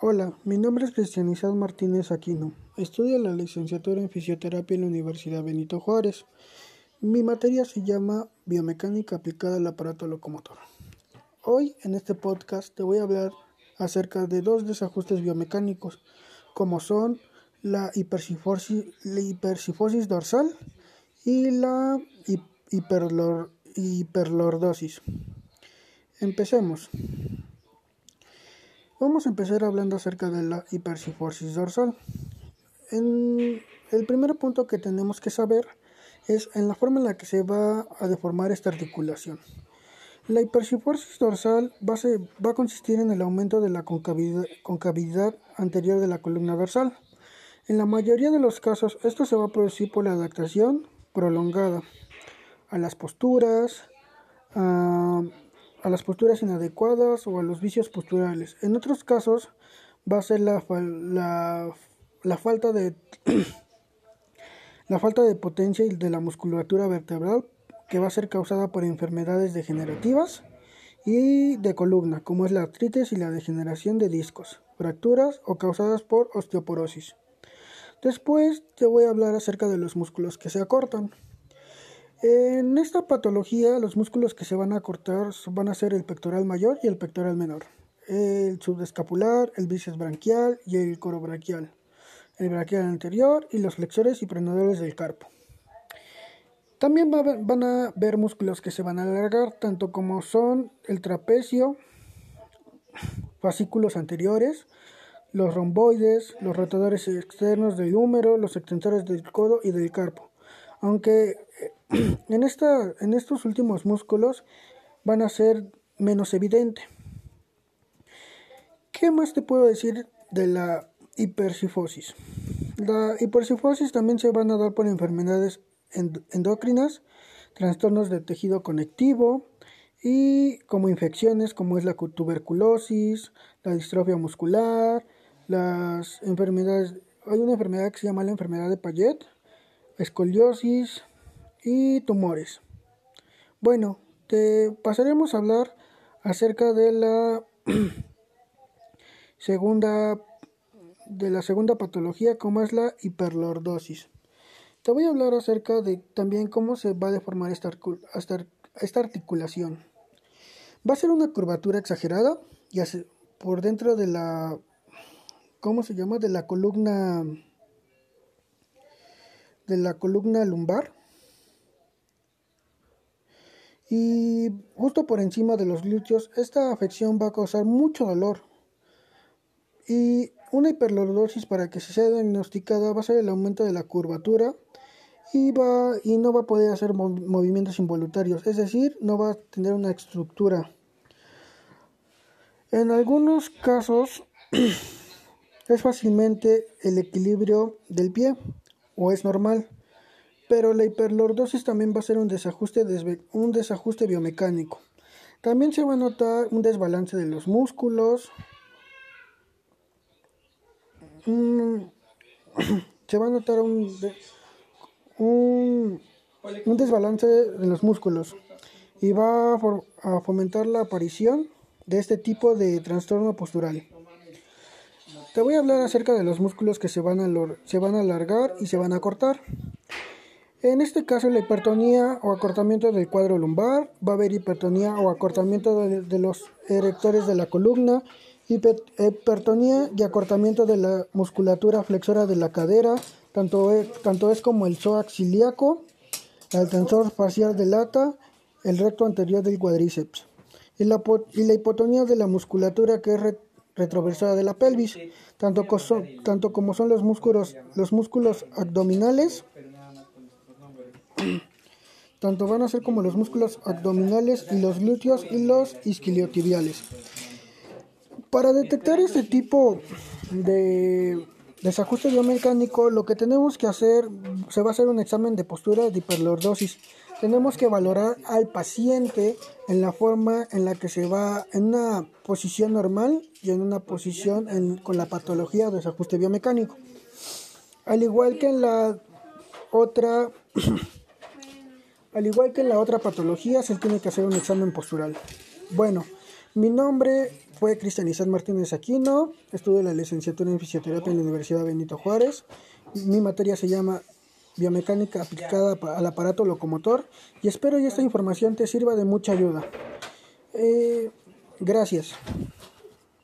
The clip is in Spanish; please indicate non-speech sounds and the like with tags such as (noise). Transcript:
Hola, mi nombre es Cristianizad Martínez Aquino. Estudio la licenciatura en fisioterapia en la Universidad Benito Juárez. Mi materia se llama Biomecánica aplicada al aparato locomotor. Hoy en este podcast te voy a hablar acerca de dos desajustes biomecánicos, como son la hipersifosis, dorsal y la hiperlordosis. Empecemos. Vamos a empezar hablando acerca de la hipersifosis dorsal. En el primer punto que tenemos que saber es en la forma en la que se va a deformar esta articulación. La hipersifosis dorsal va a, va a consistir en el aumento de la concavidad, concavidad anterior de la columna dorsal. En la mayoría de los casos, esto se va a producir por la adaptación prolongada a las posturas, a a las posturas inadecuadas o a los vicios posturales. En otros casos va a ser la, la, falta de (clears throat) la falta de potencia de la musculatura vertebral que va a ser causada por enfermedades degenerativas y de columna, como es la artritis y la degeneración de discos, fracturas o causadas por osteoporosis. Después te voy a hablar acerca de los músculos que se acortan. En esta patología los músculos que se van a cortar van a ser el pectoral mayor y el pectoral menor, el subescapular, el bíceps branquial y el coro braquial, el braquial anterior y los flexores y prenodores del carpo. También van a ver músculos que se van a alargar, tanto como son el trapecio, fascículos anteriores, los romboides, los rotadores externos del húmero, los extensores del codo y del carpo. Aunque (clears throat) en, esta, en estos últimos músculos van a ser menos evidente. ¿Qué más te puedo decir de la hipersifosis? La hipersifosis también se van a dar por enfermedades endocrinas, trastornos de tejido conectivo y como infecciones como es la tuberculosis, la distrofia muscular, las enfermedades, hay una enfermedad que se llama la enfermedad de Payet, escoliosis, y tumores. Bueno, te pasaremos a hablar acerca de la (clears throat) segunda de la segunda patología como es la hiperlordosis. Te voy a hablar acerca de también cómo se va a deformar esta, articulación. Va a ser una curvatura exagerada y por dentro de la ¿cómo se llama? de la columna de la columna lumbar y justo por encima de los glúteos esta afección va a causar mucho dolor y una hiperlordosis para que se sea diagnosticada va a ser el aumento de la curvatura y, va, y no va a poder hacer movimientos involuntarios, es decir, no va a tener una estructura. En algunos casos (clears throat) es fácilmente el equilibrio del pie o es normal. Pero la hiperlordosis también va a ser un desajuste, un desajuste biomecánico. También se va a notar un desbalance de los músculos. Mm, (clears throat) se va a notar un, un, desbalance de los músculos y va a, fomentar la aparición de este tipo de trastorno postural. Te voy a hablar acerca de los músculos que se van a, se van a alargar y se van a cortar. En este caso, la hipertonía o acortamiento del cuadro lumbar, va a haber hipertonía o acortamiento de, los erectores de la columna, hipertonía y acortamiento de la musculatura flexora de la cadera, tanto es, tanto es como el psoas ilíaco, el tensor facial de lata, el recto anterior del cuádriceps, y la, y la hipotonía de la musculatura que es retroversada de la pelvis, tanto, tanto como son los músculos, los músculos abdominales, (clears throat) tanto van a ser como los músculos abdominales y los glúteos y los isquiotibiales. Para detectar este tipo de desajuste biomecánico, lo que tenemos que hacer, se va a hacer un examen de postura de hiperlordosis. Tenemos que valorar al paciente en la forma en la que se va en una posición normal y en una posición con la patología de desajuste biomecánico. Al igual que en la otra (clears throat) Al igual que en la otra patología, se tiene que hacer un examen postural. Bueno, mi nombre fue Cristian Martínez Aquino, estudio la licenciatura en fisioterapia en la Universidad Benito Juárez. Mi materia se llama biomecánica aplicada al aparato locomotor y espero que esta información te sirva de mucha ayuda. Eh, gracias.